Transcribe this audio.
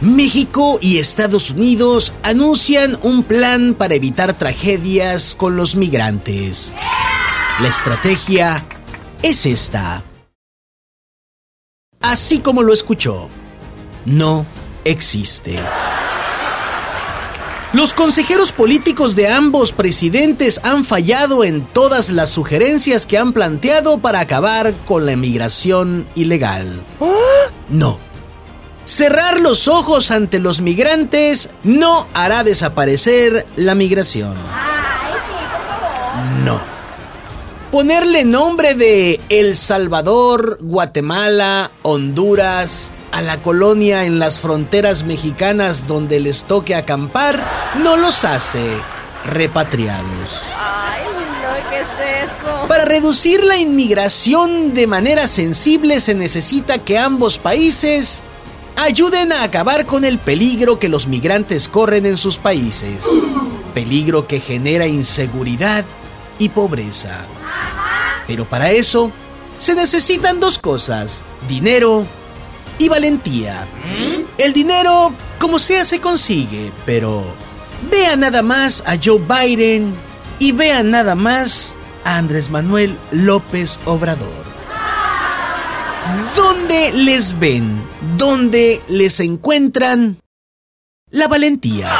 México y Estados Unidos anuncian un plan para evitar tragedias con los migrantes. La estrategia es esta. Así como lo escuchó, no existe. Los consejeros políticos de ambos presidentes han fallado en todas las sugerencias que han planteado para acabar con la emigración ilegal. No Cerrar los ojos ante los migrantes no hará desaparecer la migración. No. Ponerle nombre de El Salvador, Guatemala, Honduras, a la colonia en las fronteras mexicanas donde les toque acampar, no los hace repatriados. Ay, no, ¿qué es eso? Para reducir la inmigración de manera sensible se necesita que ambos países ayuden a acabar con el peligro que los migrantes corren en sus países. Peligro que genera inseguridad y pobreza. Pero para eso se necesitan dos cosas, dinero y valentía. El dinero, como sea, se consigue, pero vean nada más a Joe Biden y vean nada más a Andrés Manuel López Obrador. ¿Dónde les ven? ¿Dónde les encuentran? La valentía.